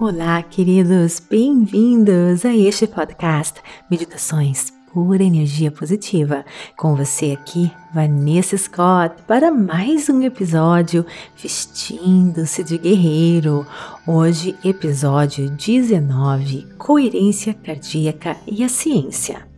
Olá, queridos, bem-vindos a este podcast Meditações Pura Energia Positiva. Com você aqui, Vanessa Scott, para mais um episódio Vestindo-se de Guerreiro. Hoje, episódio 19 Coerência Cardíaca e a Ciência.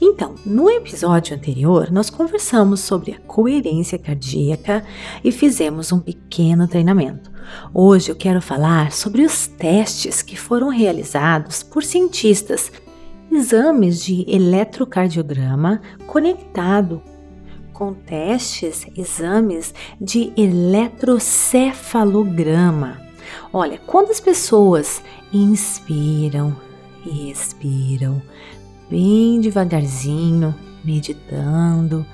Então, no episódio anterior, nós conversamos sobre a coerência cardíaca e fizemos um pequeno treinamento. Hoje eu quero falar sobre os testes que foram realizados por cientistas, exames de eletrocardiograma conectado com testes, exames de eletrocefalograma. Olha, quando as pessoas inspiram e expiram bem devagarzinho, meditando,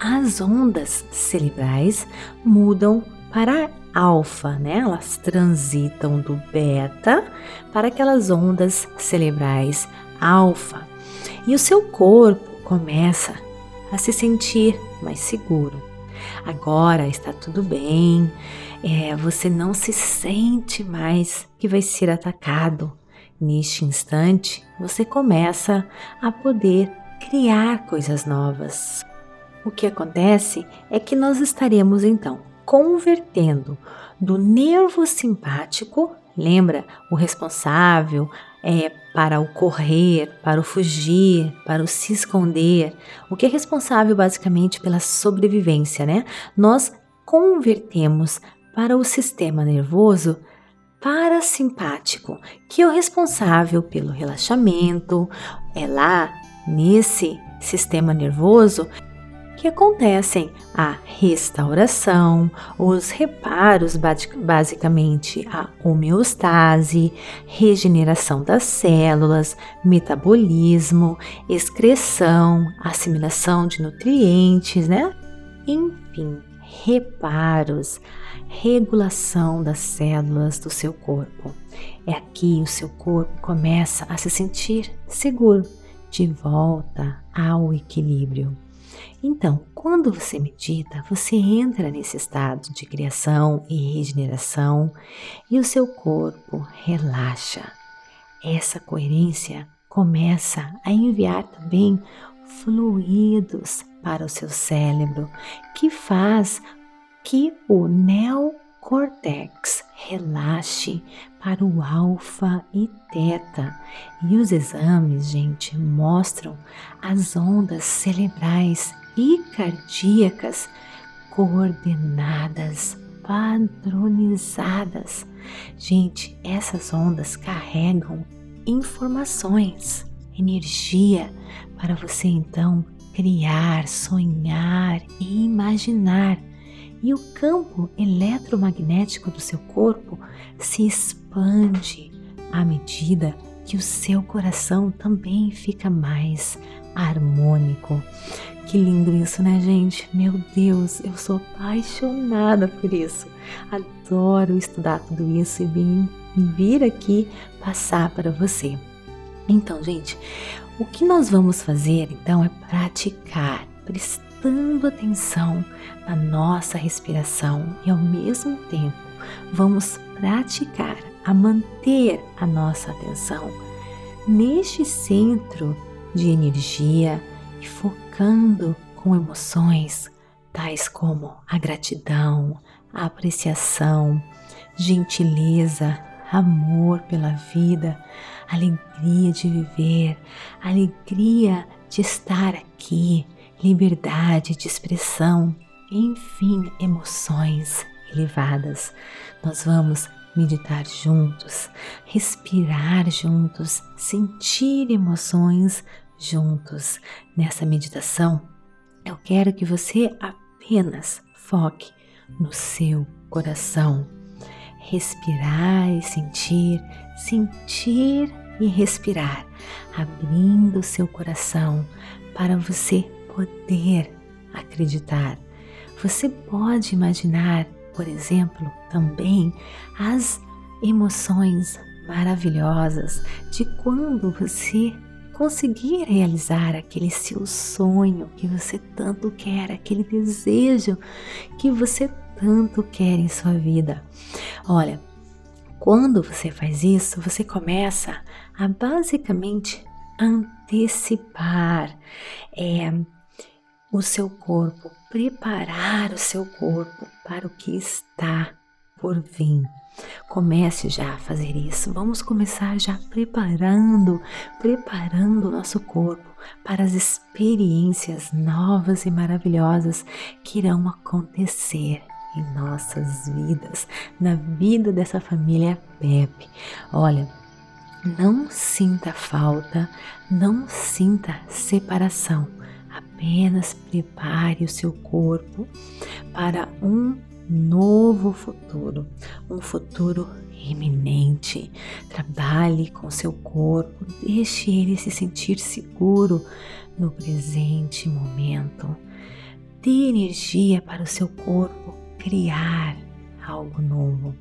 as ondas cerebrais mudam para alfa, né? Elas transitam do beta para aquelas ondas cerebrais alfa. E o seu corpo começa a se sentir mais seguro. Agora está tudo bem, é, você não se sente mais que vai ser atacado. Neste instante, você começa a poder criar coisas novas. O que acontece é que nós estaremos então convertendo do nervo simpático, lembra o responsável é para o correr, para o fugir, para o se esconder, o que é responsável basicamente pela sobrevivência, né? Nós convertemos para o sistema nervoso parasimpático, que é o responsável pelo relaxamento. É lá nesse sistema nervoso que acontecem a restauração, os reparos, basicamente a homeostase, regeneração das células, metabolismo, excreção, assimilação de nutrientes, né? Enfim, reparos, regulação das células do seu corpo. É aqui o seu corpo começa a se sentir seguro, de volta ao equilíbrio. Então, quando você medita, você entra nesse estado de criação e regeneração e o seu corpo relaxa. Essa coerência começa a enviar também fluidos para o seu cérebro, que faz que o neocortex relaxe para o alfa e teta. E os exames, gente, mostram as ondas cerebrais e cardíacas coordenadas, padronizadas. Gente, essas ondas carregam informações, energia para você então criar, sonhar e imaginar. E o campo eletromagnético do seu corpo se expande à medida que o seu coração também fica mais harmônico. Que lindo isso, né, gente? Meu Deus, eu sou apaixonada por isso. Adoro estudar tudo isso e vir, vir aqui passar para você. Então, gente, o que nós vamos fazer então é praticar, prestando atenção na nossa respiração e ao mesmo tempo vamos praticar a manter a nossa atenção neste centro de energia e focando com emoções tais como a gratidão, a apreciação, gentileza, amor pela vida, alegria de viver, alegria de estar aqui, liberdade de expressão, enfim, emoções elevadas. Nós vamos meditar juntos, respirar juntos, sentir emoções juntos. Nessa meditação, eu quero que você apenas foque no seu coração. Respirar e sentir, sentir e respirar, abrindo seu coração para você poder acreditar. Você pode imaginar, por exemplo, também as emoções maravilhosas de quando você conseguir realizar aquele seu sonho que você tanto quer, aquele desejo que você tanto quer em sua vida. Olha, Quando você faz isso, você começa a basicamente antecipar é, o seu corpo, preparar o seu corpo para o que está por vir. Comece já a fazer isso. Vamos começar já preparando, preparando o nosso corpo para as experiências novas e maravilhosas que irão acontecer em nossas vidas, na vida dessa família Pepe. Olha, não sinta falta, não sinta separação. Apenas prepare o seu corpo para um novo futuro, um futuro iminente. Trabalhe com seu corpo, deixe ele se sentir seguro no presente momento. Dê energia para o seu corpo criar algo novo.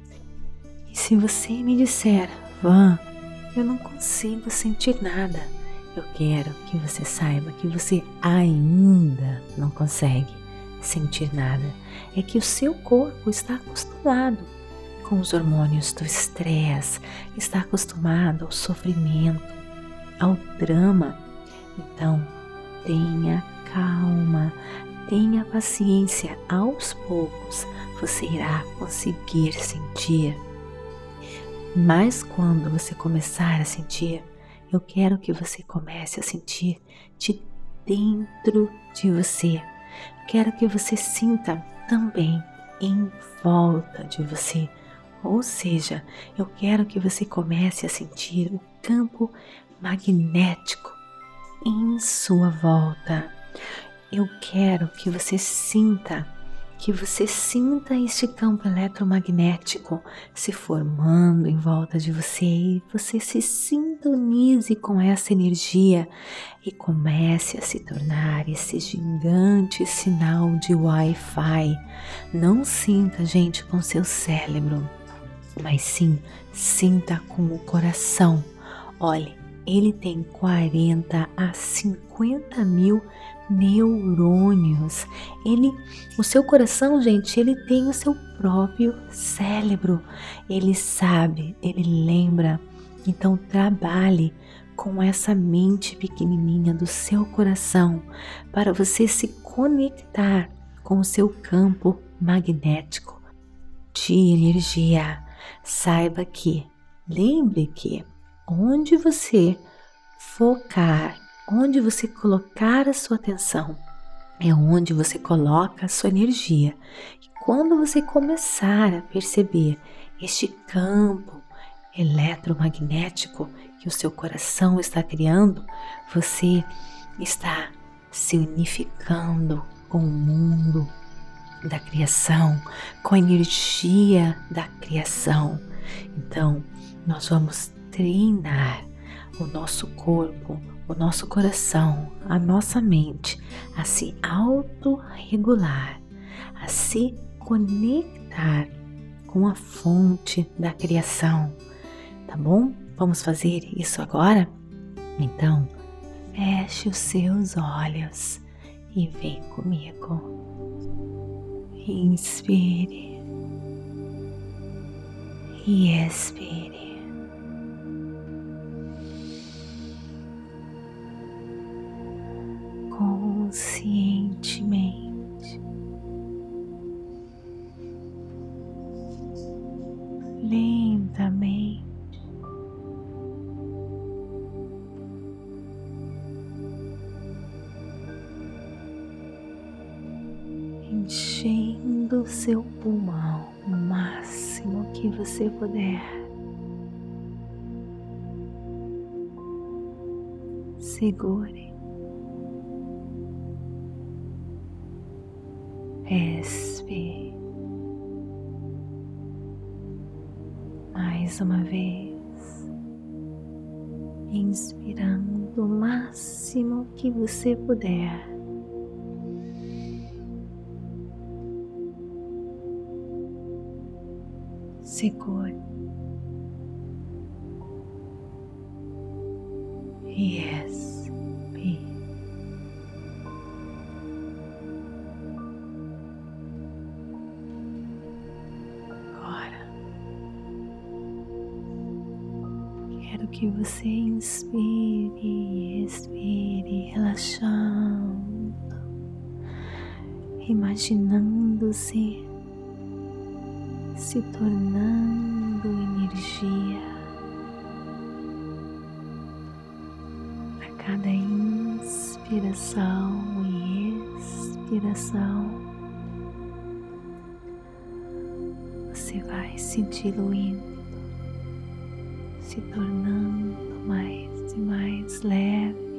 E se você me disser, Van, eu não consigo sentir nada, eu quero que você saiba que você ainda não consegue sentir nada. É que o seu corpo está acostumado com os hormônios do estresse, está acostumado ao sofrimento, ao drama. Então, tenha calma, tenha paciência. Aos poucos você irá conseguir sentir. Mas quando você começar a sentir, eu quero que você comece a sentir de dentro de você quero que você sinta também em volta de você. Ou seja, eu quero que você comece a sentir o campo magnético em sua volta. Eu quero que você sinta que você sinta este campo eletromagnético se formando em volta de você e você se sintonize com essa energia e comece a se tornar esse gigante sinal de Wi-Fi. Não sinta, gente, com seu cérebro, mas sim sinta com o coração. Olhe, ele tem 40 a 50 mil neurônios. Ele, o seu coração, gente, ele tem o seu próprio cérebro. Ele sabe, ele lembra. Então trabalhe com essa mente pequenininha do seu coração para você se conectar com o seu campo magnético de energia. Saiba que, lembre que onde você focar onde você colocar a sua atenção é onde você coloca a sua energia. E quando você começar a perceber este campo eletromagnético que o seu coração está criando, você está se unificando com o mundo da criação, com a energia da criação. Então, nós vamos treinar o nosso corpo, o nosso coração, a nossa mente a se autorregular, a se conectar com a fonte da criação. Tá bom? Vamos fazer isso agora? Então, feche os seus olhos e vem comigo. Inspire e expire. Conscientemente. Lentamente. Enchendo seu pulmão o máximo que você puder. Segure Expire. Mais uma vez, inspirando o máximo que você puder. Segure. Yes. Que você inspire e expire, relaxando, imaginando-se se tornando energia. A cada inspiração e expiração, você vai se diluindo se tornando mais e mais leve.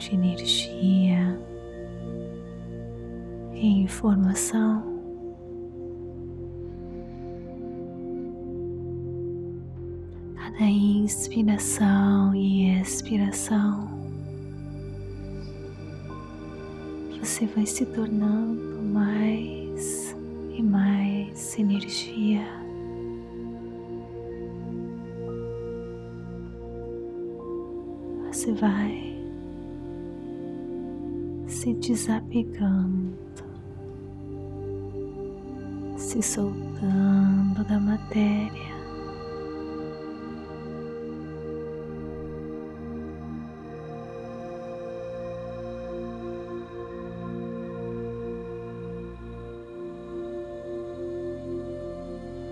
De energia e informação. Cada inspiração e expiração, você vai se tornando mais e mais energia. Desapegando, se soltando da matéria.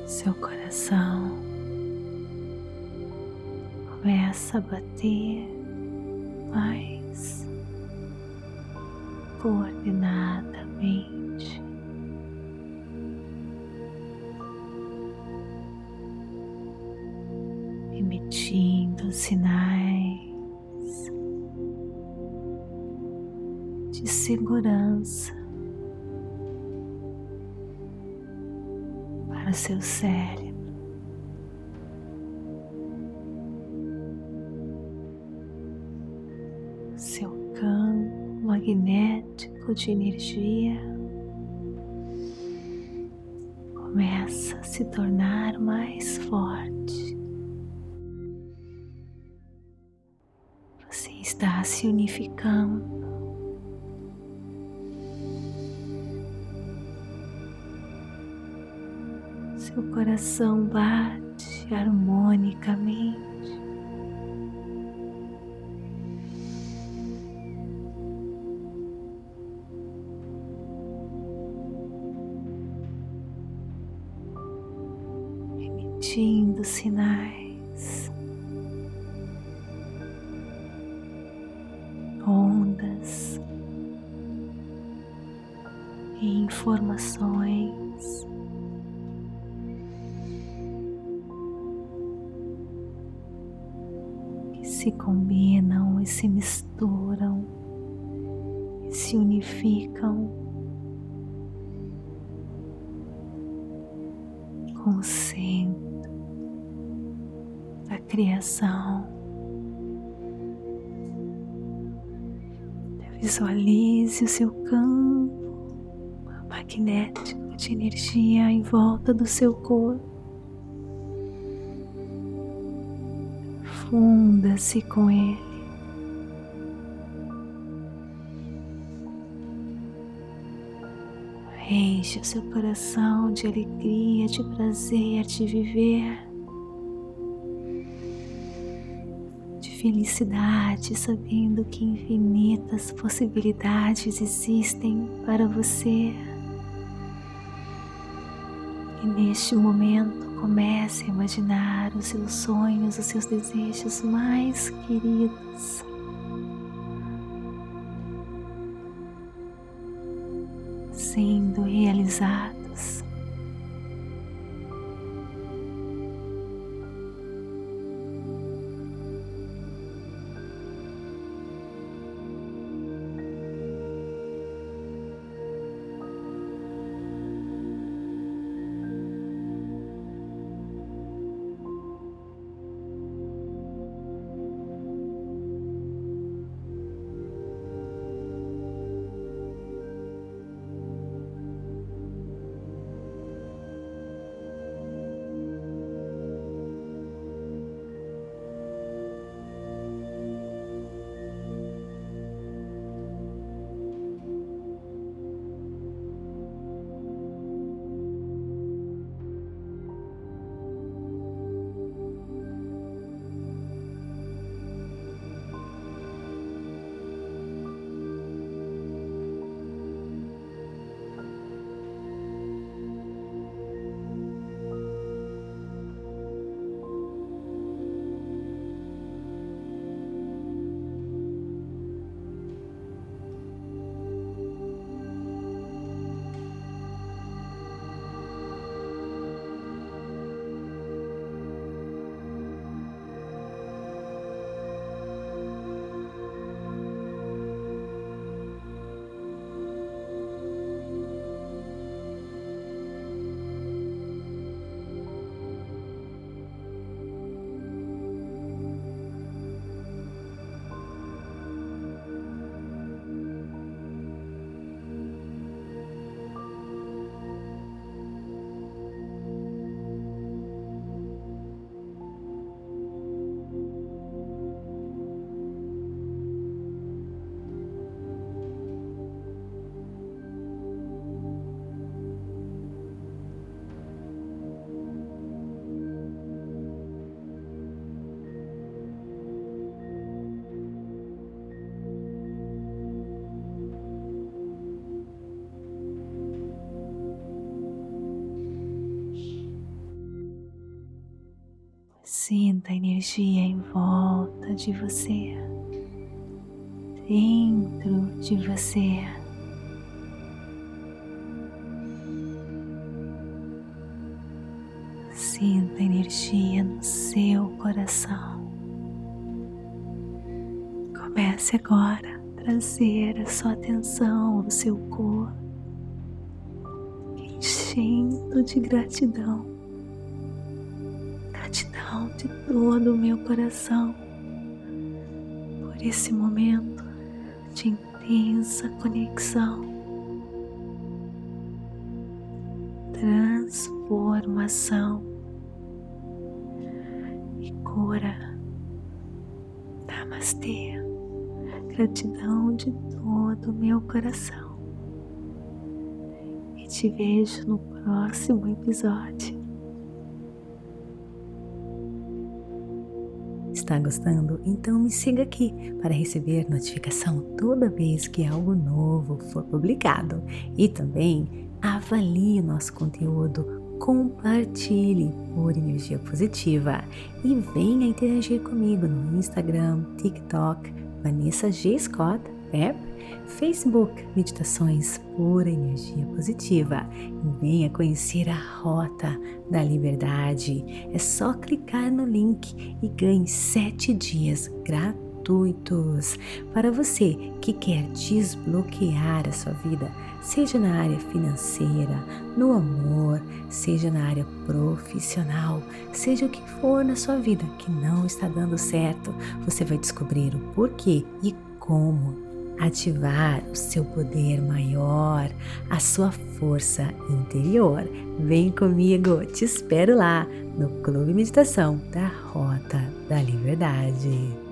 Seu coração começa a bater mais de segurança para seu cérebro. magnético de energia começa a se tornar mais forte. Você está se unificando. Seu coração bate harmonicamente. emitindo sinais, se misturam e se unificam com o centro da criação. Visualize o seu campo magnético de energia em volta do seu corpo. Funda-se com ele. Enche o seu coração de alegria, de prazer de viver. felicidade sabendo que infinitas possibilidades existem para você. E neste momento comece a imaginar os seus sonhos, os seus desejos mais queridos. Sendo realizados. Sinta a energia em volta de você, dentro de você. Sinta a energia no seu coração. Comece agora a trazer a sua atenção ao seu corpo, enchendo de gratidão. De todo o meu coração por esse momento de intensa conexão, transformação e cura. Namastê gratidão de todo o meu coração. E te vejo no próximo episódio. Está gostando? Então me siga aqui para receber notificação toda vez que algo novo for publicado. E também avalie o nosso conteúdo, compartilhe por energia positiva e venha interagir comigo no Instagram, TikTok, Vanessa G. Scott, Pep, Facebook Meditações Pura Energia Positiva e venha conhecer a Rota da Liberdade. É só clicar no link e ganhe sete dias gratuitos para você que quer desbloquear a sua vida, seja na área financeira, no amor, seja na área profissional, seja o que for na sua vida que não está dando certo, você vai descobrir o porquê e como ativar o seu poder maior, a sua força interior. Vem comigo, te espero lá no Clube Meditação da Rota da Liberdade.